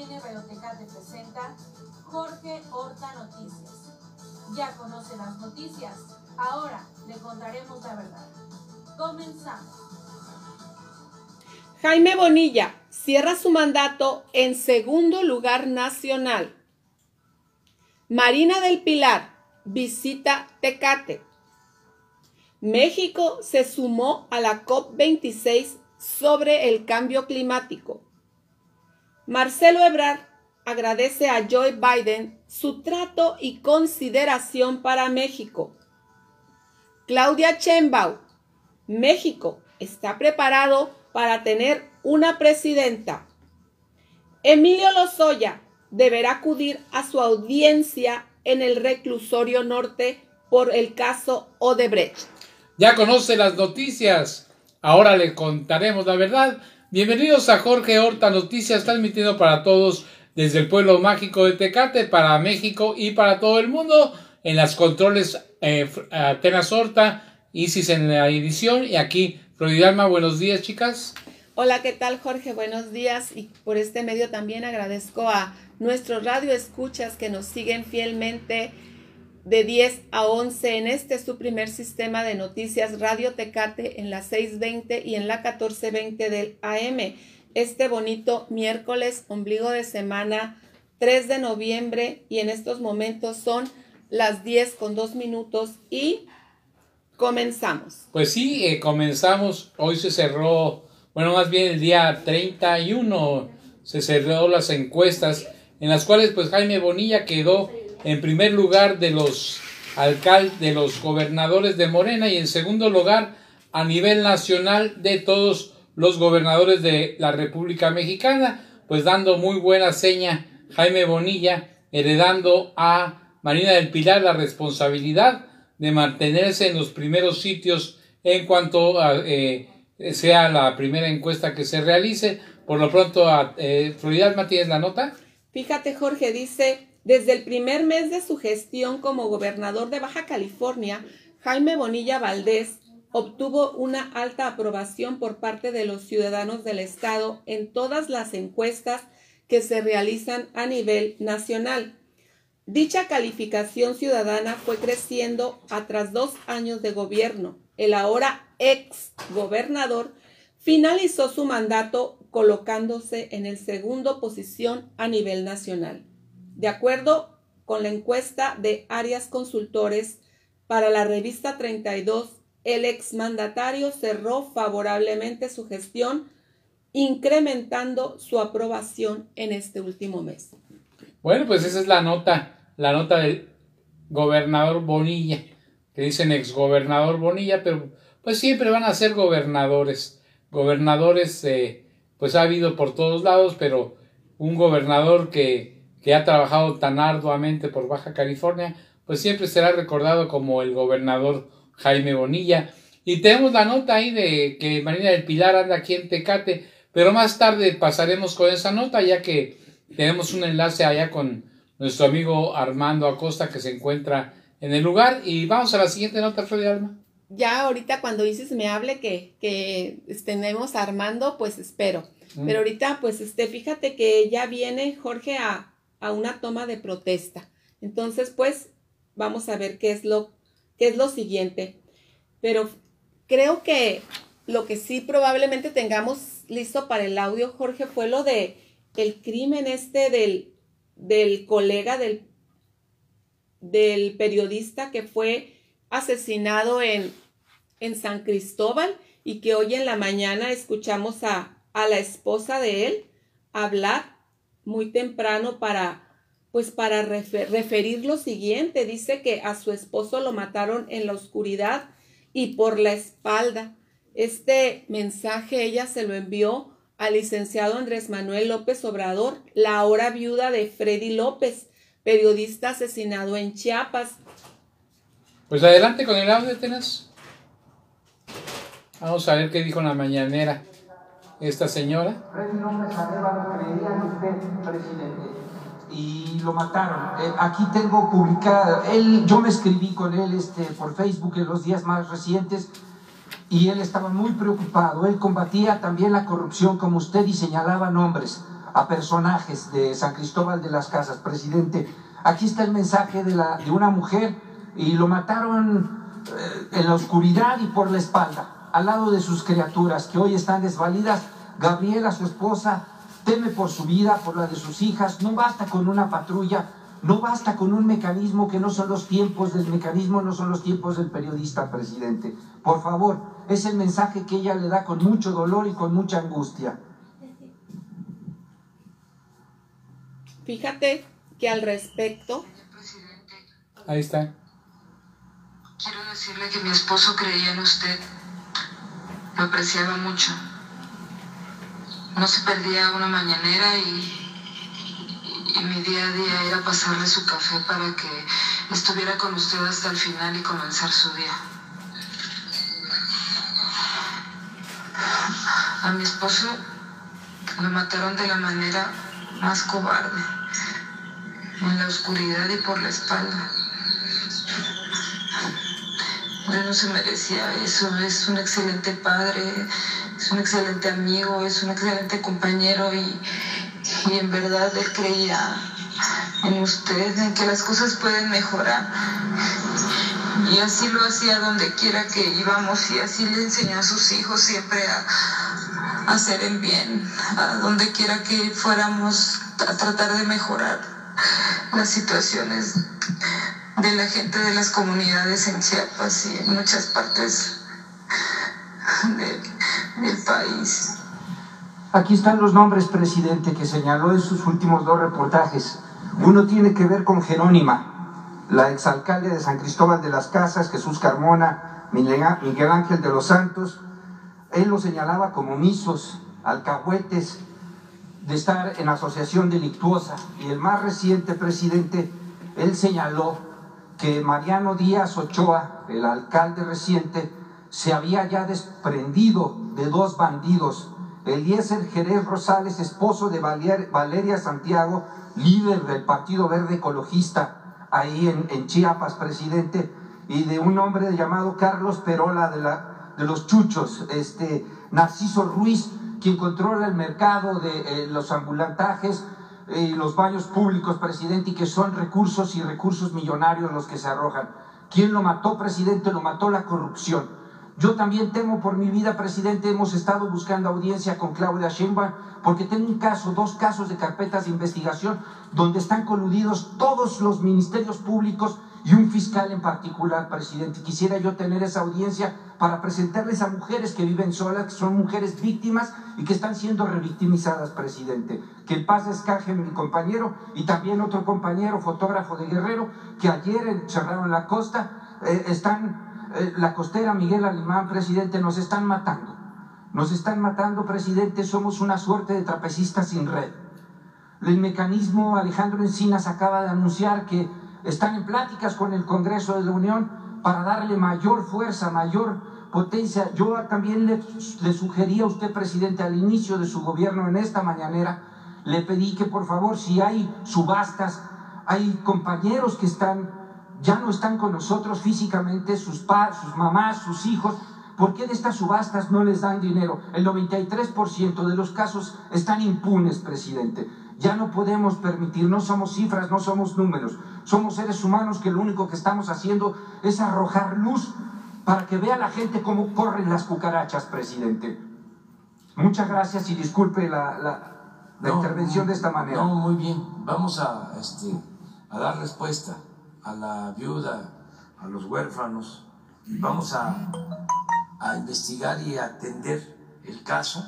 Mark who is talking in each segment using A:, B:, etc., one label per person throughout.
A: TVN Radiotecate presenta Jorge Horta Noticias. Ya conoce las noticias, ahora le contaremos la verdad. Comenzamos.
B: Jaime Bonilla cierra su mandato en segundo lugar nacional. Marina del Pilar visita Tecate. México se sumó a la COP26 sobre el cambio climático. Marcelo Ebrard agradece a Joe Biden su trato y consideración para México. Claudia Chembau, México está preparado para tener una presidenta. Emilio Lozoya deberá acudir a su audiencia en el reclusorio norte por el caso Odebrecht.
C: Ya conoce las noticias. Ahora le contaremos la verdad. Bienvenidos a Jorge Horta Noticias, transmitiendo para todos desde el pueblo mágico de Tecate, para México y para todo el mundo. En las controles eh, Atenas Horta, Isis en la edición y aquí Floridalma. Buenos días, chicas.
B: Hola, ¿qué tal, Jorge? Buenos días. Y por este medio también agradezco a nuestros radio escuchas que nos siguen fielmente de 10 a 11 en este su primer sistema de noticias Radio Tecate en la 620 y en la 1420 del AM. Este bonito miércoles, ombligo de semana 3 de noviembre y en estos momentos son las 10 con 2 minutos y comenzamos.
C: Pues sí, eh, comenzamos. Hoy se cerró, bueno, más bien el día 31 se cerró las encuestas en las cuales pues Jaime Bonilla quedó en primer lugar de los alcaldes, de los gobernadores de Morena y en segundo lugar a nivel nacional de todos los gobernadores de la República Mexicana, pues dando muy buena seña Jaime Bonilla, heredando a Marina del Pilar la responsabilidad de mantenerse en los primeros sitios en cuanto a, eh, sea la primera encuesta que se realice. Por lo pronto, a, eh, ¿tienes la nota?
B: Fíjate, Jorge, dice desde el primer mes de su gestión como gobernador de Baja California, Jaime Bonilla Valdés obtuvo una alta aprobación por parte de los ciudadanos del Estado en todas las encuestas que se realizan a nivel nacional. Dicha calificación ciudadana fue creciendo a tras dos años de gobierno. El ahora ex gobernador finalizó su mandato colocándose en el segundo posición a nivel nacional. De acuerdo con la encuesta de Arias Consultores para la revista 32, el exmandatario cerró favorablemente su gestión, incrementando su aprobación en este último mes.
C: Bueno, pues esa es la nota, la nota del gobernador Bonilla, que dicen exgobernador Bonilla, pero pues siempre van a ser gobernadores. Gobernadores, eh, pues ha habido por todos lados, pero un gobernador que que ha trabajado tan arduamente por Baja California, pues siempre será recordado como el gobernador Jaime Bonilla. Y tenemos la nota ahí de que Marina del Pilar anda aquí en Tecate, pero más tarde pasaremos con esa nota ya que tenemos un enlace allá con nuestro amigo Armando Acosta que se encuentra en el lugar. Y vamos a la siguiente nota, Freddy Alma.
B: Ya ahorita cuando dices me hable que, que tenemos a Armando, pues espero. Mm. Pero ahorita, pues este, fíjate que ya viene Jorge a, a una toma de protesta. Entonces, pues, vamos a ver qué es lo, qué es lo siguiente. Pero creo que lo que sí probablemente tengamos listo para el audio, Jorge, fue lo de el crimen este del, del colega del, del periodista que fue asesinado en, en San Cristóbal y que hoy en la mañana escuchamos a, a la esposa de él hablar muy temprano para, pues para referir lo siguiente. Dice que a su esposo lo mataron en la oscuridad y por la espalda. Este mensaje ella se lo envió al licenciado Andrés Manuel López Obrador, la ahora viuda de Freddy López, periodista asesinado en Chiapas.
C: Pues adelante con el audio, Tenas. Vamos a ver qué dijo en la mañanera esta señora.
D: Freddy López Arevalo creía en usted, presidente, y lo mataron. Eh, aquí tengo publicada, él, yo me escribí con él este, por Facebook en los días más recientes y él estaba muy preocupado. Él combatía también la corrupción como usted y señalaba nombres. a personajes de San Cristóbal de las Casas, presidente. Aquí está el mensaje de, la, de una mujer y lo mataron eh, en la oscuridad y por la espalda, al lado de sus criaturas que hoy están desvalidas. Gabriela, su esposa, teme por su vida, por la de sus hijas. No basta con una patrulla, no basta con un mecanismo que no son los tiempos del mecanismo, no son los tiempos del periodista, presidente. Por favor, es el mensaje que ella le da con mucho dolor y con mucha angustia.
B: Fíjate que al respecto...
C: Ahí está.
E: Quiero decirle que mi esposo creía en usted. Lo apreciaba mucho. No se perdía una mañanera y, y, mi día a día era pasarle su café para que estuviera con usted hasta el final y comenzar su día. A mi esposo lo mataron de la manera más cobarde, en la oscuridad y por la espalda. No se merecía eso, es un excelente padre, es un excelente amigo, es un excelente compañero y, y en verdad él creía en usted, en que las cosas pueden mejorar. Y así lo hacía donde quiera que íbamos y así le enseñó a sus hijos siempre a, a hacer el bien, a donde quiera que fuéramos a tratar de mejorar las situaciones de la gente de las comunidades en Chiapas y en muchas partes de, del país.
D: Aquí están los nombres, presidente, que señaló en sus últimos dos reportajes. Uno tiene que ver con Jerónima, la exalcalde de San Cristóbal de las Casas, Jesús Carmona, Miguel Ángel de los Santos. Él lo señalaba como misos, alcahuetes, de estar en asociación delictuosa. Y el más reciente presidente, él señaló que Mariano Díaz Ochoa, el alcalde reciente, se había ya desprendido de dos bandidos, Eliezer Jerez Rosales, esposo de Valeria Santiago, líder del Partido Verde Ecologista ahí en, en Chiapas, presidente, y de un hombre llamado Carlos Perola de, la, de los Chuchos, este, Narciso Ruiz, quien controla el mercado de eh, los ambulantajes, los baños públicos, presidente, y que son recursos y recursos millonarios los que se arrojan. ¿Quién lo mató, presidente? Lo mató la corrupción. Yo también temo por mi vida, presidente. Hemos estado buscando audiencia con Claudia Sheinbaum porque tengo un caso, dos casos de carpetas de investigación donde están coludidos todos los ministerios públicos y un fiscal en particular, presidente. Quisiera yo tener esa audiencia para presentarles a mujeres que viven solas, que son mujeres víctimas y que están siendo revictimizadas, presidente. Que en paz descaje mi compañero y también otro compañero, fotógrafo de Guerrero, que ayer cerraron la costa, eh, están, eh, la costera Miguel Alemán, presidente, nos están matando. Nos están matando, presidente, somos una suerte de trapecistas sin red. El mecanismo, Alejandro Encinas acaba de anunciar que están en pláticas con el Congreso de la Unión para darle mayor fuerza, mayor potencia. Yo también le, le sugerí a usted, presidente, al inicio de su gobierno en esta mañanera, le pedí que por favor, si hay subastas, hay compañeros que están, ya no están con nosotros físicamente, sus, pa, sus mamás, sus hijos, ¿Por qué de estas subastas no les dan dinero? El 93% de los casos están impunes, presidente. Ya no podemos permitir, no somos cifras, no somos números, somos seres humanos que lo único que estamos haciendo es arrojar luz para que vea la gente cómo corren las cucarachas, presidente. Muchas gracias y disculpe la, la, la no, intervención de esta manera.
F: No, muy bien. Vamos a, este, a dar respuesta a la viuda, a los huérfanos. Vamos a, a investigar y atender el caso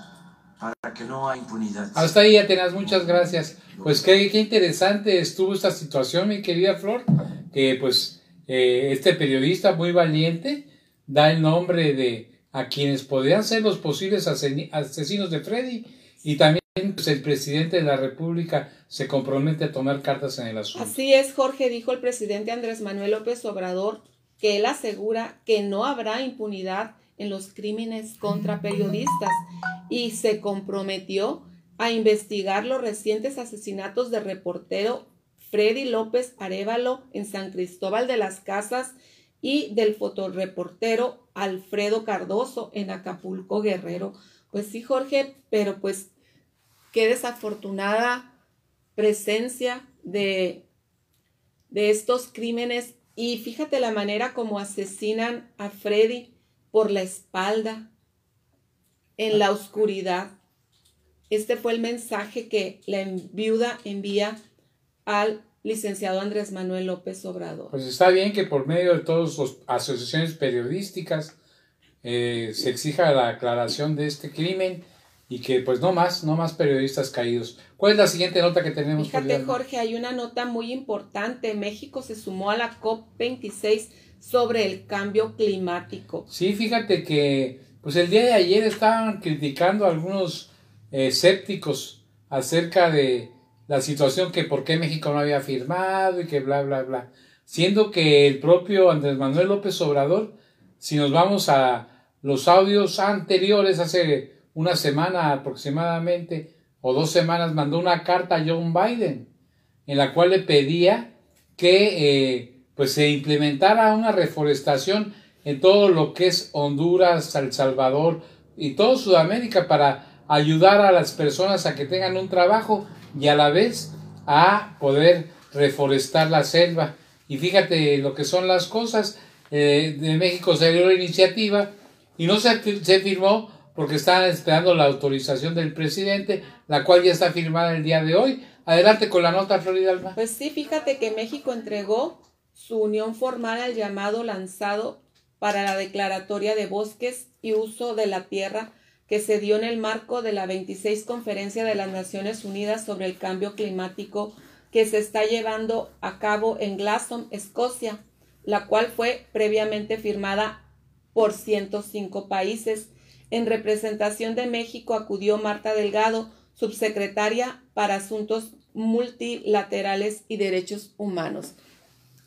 F: para que no haya impunidad.
C: Hasta ahí, Atenas, muchas gracias. Pues qué, qué interesante estuvo esta situación, mi querida Flor, que pues eh, este periodista muy valiente da el nombre de a quienes podrían ser los posibles asesinos de Freddy y también pues, el presidente de la República se compromete a tomar cartas en el asunto.
B: Así es, Jorge, dijo el presidente Andrés Manuel López Obrador que él asegura que no habrá impunidad en los crímenes contra periodistas y se comprometió a investigar los recientes asesinatos del reportero Freddy López Arevalo en San Cristóbal de las Casas y del fotoreportero Alfredo Cardoso en Acapulco Guerrero. Pues sí, Jorge, pero pues qué desafortunada presencia de, de estos crímenes y fíjate la manera como asesinan a Freddy por la espalda, en la oscuridad. Este fue el mensaje que la viuda envía al licenciado Andrés Manuel López Obrador.
C: Pues está bien que por medio de todas las asociaciones periodísticas eh, se exija la aclaración de este crimen y que pues no más, no más periodistas caídos. ¿Cuál es la siguiente nota que tenemos?
B: Fíjate Jorge, hay una nota muy importante. México se sumó a la COP26 sobre el cambio climático.
C: Sí, fíjate que pues el día de ayer estaban criticando a algunos eh, escépticos acerca de la situación que por qué México no había firmado y que bla, bla, bla. Siendo que el propio Andrés Manuel López Obrador, si nos vamos a los audios anteriores, hace una semana aproximadamente, o dos semanas, mandó una carta a John Biden, en la cual le pedía que eh, pues se implementara una reforestación en todo lo que es Honduras, El Salvador y todo Sudamérica para ayudar a las personas a que tengan un trabajo y a la vez a poder reforestar la selva. Y fíjate lo que son las cosas. Eh, de México se dio la iniciativa y no se, se firmó porque estaban esperando la autorización del presidente, la cual ya está firmada el día de hoy. Adelante con la nota, Florida Alma.
B: Pues sí, fíjate que México entregó su unión formal al llamado lanzado para la declaratoria de bosques y uso de la tierra que se dio en el marco de la 26 Conferencia de las Naciones Unidas sobre el Cambio Climático que se está llevando a cabo en Glasgow, Escocia, la cual fue previamente firmada por 105 países. En representación de México acudió Marta Delgado, subsecretaria para Asuntos Multilaterales y Derechos Humanos.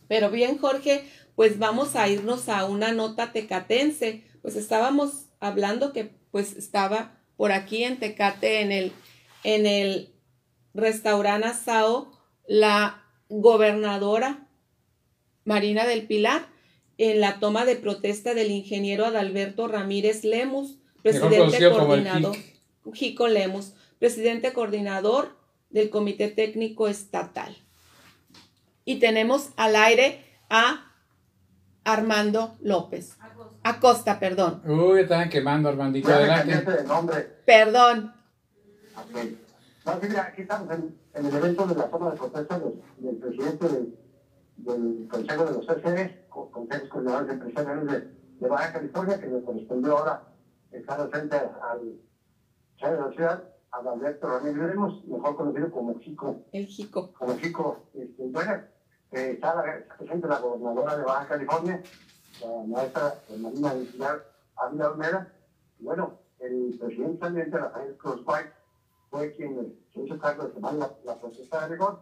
B: Pero bien, Jorge, pues vamos a irnos a una nota tecatense. Pues estábamos hablando que pues estaba por aquí en Tecate en el, en el restaurante Asao la gobernadora Marina del Pilar en la toma de protesta del ingeniero Adalberto Ramírez Lemus, presidente coordinador, Jico Lemus, presidente coordinador del Comité Técnico Estatal. Y tenemos al aire a Armando López. Acosta, perdón.
C: Uy, estaban quemando, Armandito. Adelante.
B: Perdón.
G: Okay. No, mira, aquí estamos en, en, el evento de la toma de protesta del, del presidente del, del, Consejo de los CCRs, Consejos Coordinadores Empresariales de, de, Baja California, que me correspondió ahora estar frente al jefe de la ciudad, a Alberto Ramírez Lemos, mejor conocido como Chico.
B: El Chico.
G: Como Chico. Este, bueno, eh, está la, presente la gobernadora de Baja California, la maestra Marina Pilar Ávila Olmeda. Bueno, el presidente saliente, Rafael Cruz White, fue quien se hizo cargo de tomar la, la protesta de rigor.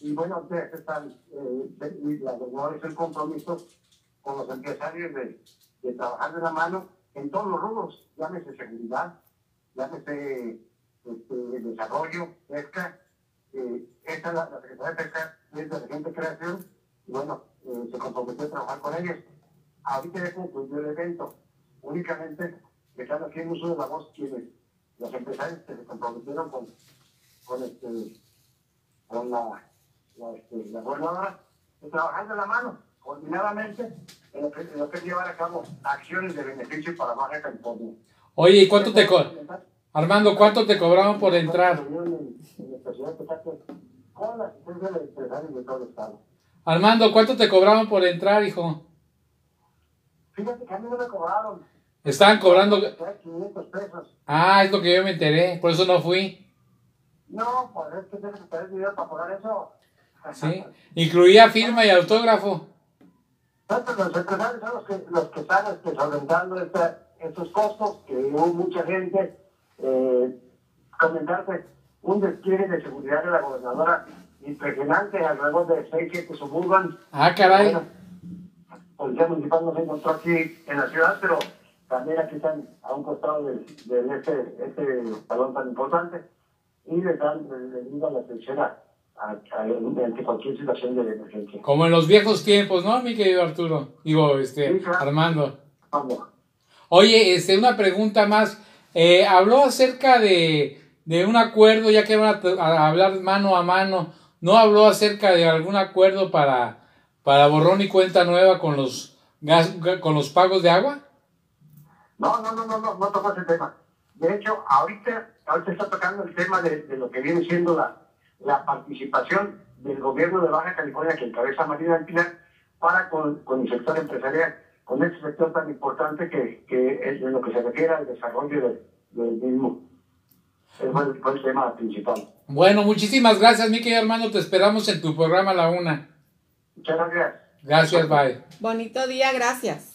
G: Y bueno, ustedes están, eh, la gobernadora hizo el compromiso con los empresarios de, de, trabajar de la mano en todos los rubros, llámese seguridad, llámese este, desarrollo, pesca. Eh, esta es la, la Secretaría de Pesca, es de Reciente Creación, y bueno, eh, se comprometió a trabajar con ellos ahorita ya concluyó el evento. Únicamente están haciendo uso de la voz quienes, los empresarios que se comprometieron con, con, este, con la, la, este, la gobernadora, de la mano, coordinadamente, en lo, que, en lo que es llevar a cabo acciones de beneficio para Baja California.
C: Oye, ¿y cuánto te co Armando, cuánto te cobraron por entrar? Armando, ¿cuánto te cobraron por entrar, hijo?
G: Fíjate que a mí no me cobraron.
C: Estaban cobrando.
G: 500 pesos.
C: Ah, es lo que yo me enteré, por eso no fui.
G: No, pues es que tienes que tener dinero para cobrar eso.
C: Sí, incluía firma y autógrafo.
G: Los empresarios son los que, los que están este, solventando estos costos, que hubo mucha gente. Eh, comentarte un despliegue de seguridad de la gobernadora impresionante, alrededor de 6, 7 suburban.
C: Ah, caray.
G: Bueno, Policía Municipal no se encontró aquí en la ciudad, pero también aquí están a un costado de, de este, este salón tan importante y les dan les la atención a, a, ante cualquier situación de emergencia.
C: Como en los viejos tiempos, ¿no, mi querido Arturo? Digo, este,
G: Sí, claro.
C: Armando.
G: Vamos.
C: Oye, este, una pregunta más. Eh, habló acerca de de un acuerdo, ya que van a, hablar mano a mano, no habló acerca de algún acuerdo para, para borrón y cuenta nueva con los, gas, con los pagos de agua?
G: No, no, no, no, no, no tocó ese tema. De hecho, ahorita, ahorita está tocando el tema de, de lo que viene siendo la, la participación del gobierno de Baja California que encabeza Marina del Pilar para con, con el sector empresarial, con este sector tan importante que, que es en lo que se refiere al desarrollo del, del mismo. Fue, fue el tema principal.
C: Bueno, muchísimas gracias, mi querido hermano. Te esperamos en tu programa La Una.
G: Muchas gracias.
C: Gracias, bye.
B: Bonito día, gracias.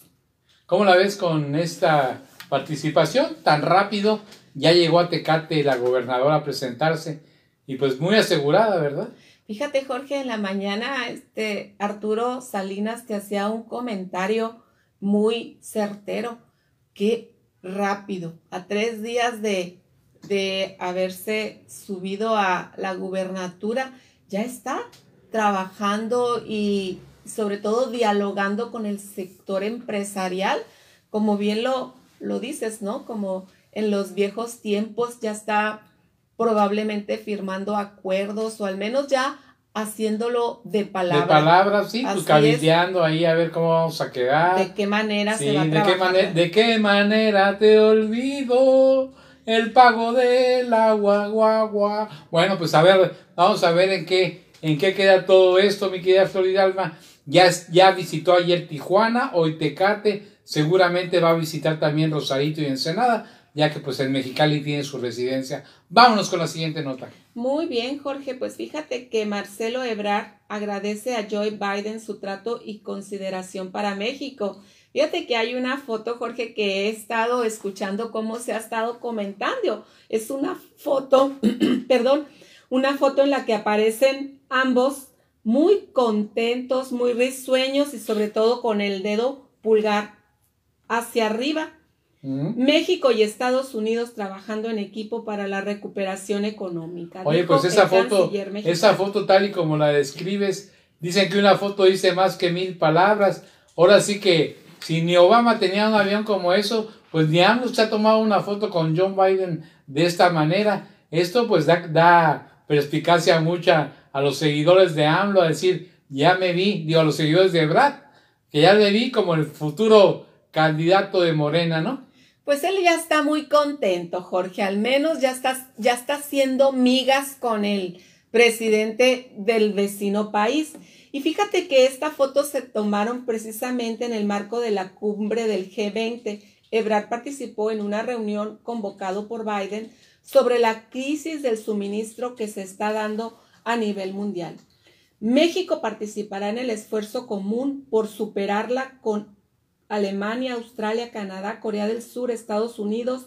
C: ¿Cómo la ves con esta participación tan rápido? Ya llegó a Tecate la gobernadora a presentarse y pues muy asegurada, ¿verdad?
B: Fíjate, Jorge, en la mañana este Arturo Salinas te hacía un comentario muy certero. Qué rápido, a tres días de, de haberse subido a la gubernatura, ya está trabajando y sobre todo dialogando con el sector empresarial, como bien lo, lo dices, ¿no? Como en los viejos tiempos ya está probablemente firmando acuerdos o al menos ya haciéndolo de palabra.
C: De palabras, sí, pues cabildeando ahí a ver cómo vamos a quedar.
B: De qué manera
C: sí,
B: se va
C: de qué, manera, de qué manera te olvido el pago del agua, guagua. Gua. Bueno, pues a ver, vamos a ver en qué, en qué queda todo esto, mi querida Florida Alma. Ya, ya visitó ayer Tijuana, hoy Tecate, seguramente va a visitar también Rosarito y Ensenada ya que pues en Mexicali tiene su residencia. Vámonos con la siguiente nota.
B: Muy bien, Jorge, pues fíjate que Marcelo Ebrard agradece a Joe Biden su trato y consideración para México. Fíjate que hay una foto, Jorge, que he estado escuchando cómo se ha estado comentando. Es una foto, perdón, una foto en la que aparecen ambos muy contentos, muy risueños y sobre todo con el dedo pulgar hacia arriba. México y Estados Unidos trabajando en equipo para la recuperación económica.
C: Oye, pues esa foto, esa foto tal y como la describes, dicen que una foto dice más que mil palabras. Ahora sí que si ni Obama tenía un avión como eso, pues ni AMLO se ha tomado una foto con John Biden de esta manera. Esto pues da, da perspicacia mucha a los seguidores de AMLO a decir, ya me vi, digo a los seguidores de Brad, que ya me vi como el futuro candidato de Morena, ¿no?
B: Pues él ya está muy contento, Jorge, al menos ya está, ya está haciendo migas con el presidente del vecino país. Y fíjate que esta foto se tomaron precisamente en el marco de la cumbre del G20. Ebrard participó en una reunión convocado por Biden sobre la crisis del suministro que se está dando a nivel mundial. México participará en el esfuerzo común por superarla con Alemania, Australia, Canadá, Corea del Sur, Estados Unidos,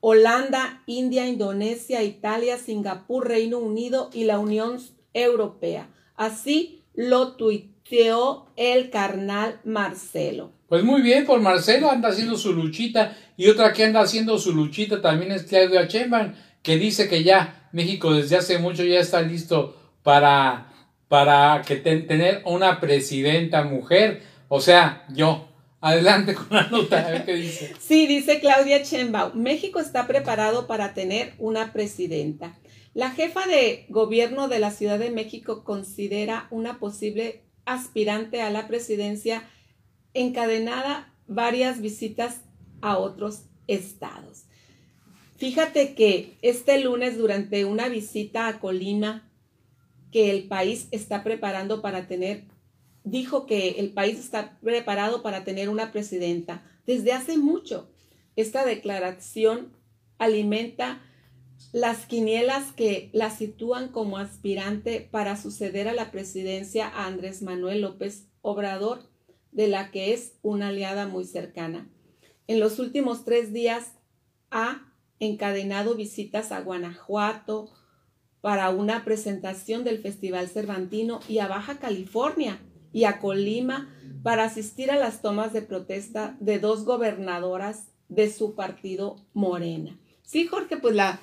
B: Holanda, India, Indonesia, Italia, Singapur, Reino Unido y la Unión Europea. Así lo tuiteó el carnal Marcelo.
C: Pues muy bien, por Marcelo anda haciendo su luchita y otra que anda haciendo su luchita también es Claudia Sheinbaum, que dice que ya México desde hace mucho ya está listo para, para que tener una presidenta mujer, o sea, yo. Adelante con la nota, a ver qué dice.
B: Sí, dice Claudia Chembao, México está preparado para tener una presidenta. La jefa de gobierno de la Ciudad de México considera una posible aspirante a la presidencia encadenada varias visitas a otros estados. Fíjate que este lunes durante una visita a Colima que el país está preparando para tener dijo que el país está preparado para tener una presidenta desde hace mucho. Esta declaración alimenta las quinielas que la sitúan como aspirante para suceder a la presidencia a Andrés Manuel López Obrador, de la que es una aliada muy cercana. En los últimos tres días ha encadenado visitas a Guanajuato para una presentación del Festival Cervantino y a Baja California y a Colima para asistir a las tomas de protesta de dos gobernadoras de su partido Morena. Sí, Jorge, pues la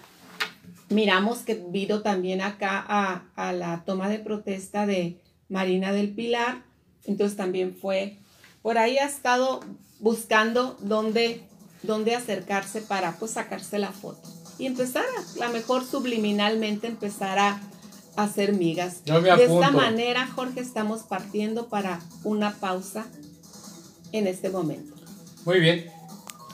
B: miramos que vino también acá a, a la toma de protesta de Marina del Pilar, entonces también fue, por ahí ha estado buscando dónde, dónde acercarse para pues sacarse la foto. y empezar a, a lo mejor subliminalmente empezar a hacer migas.
C: Yo me
B: de esta manera, Jorge, estamos partiendo para una pausa en este momento.
C: Muy bien.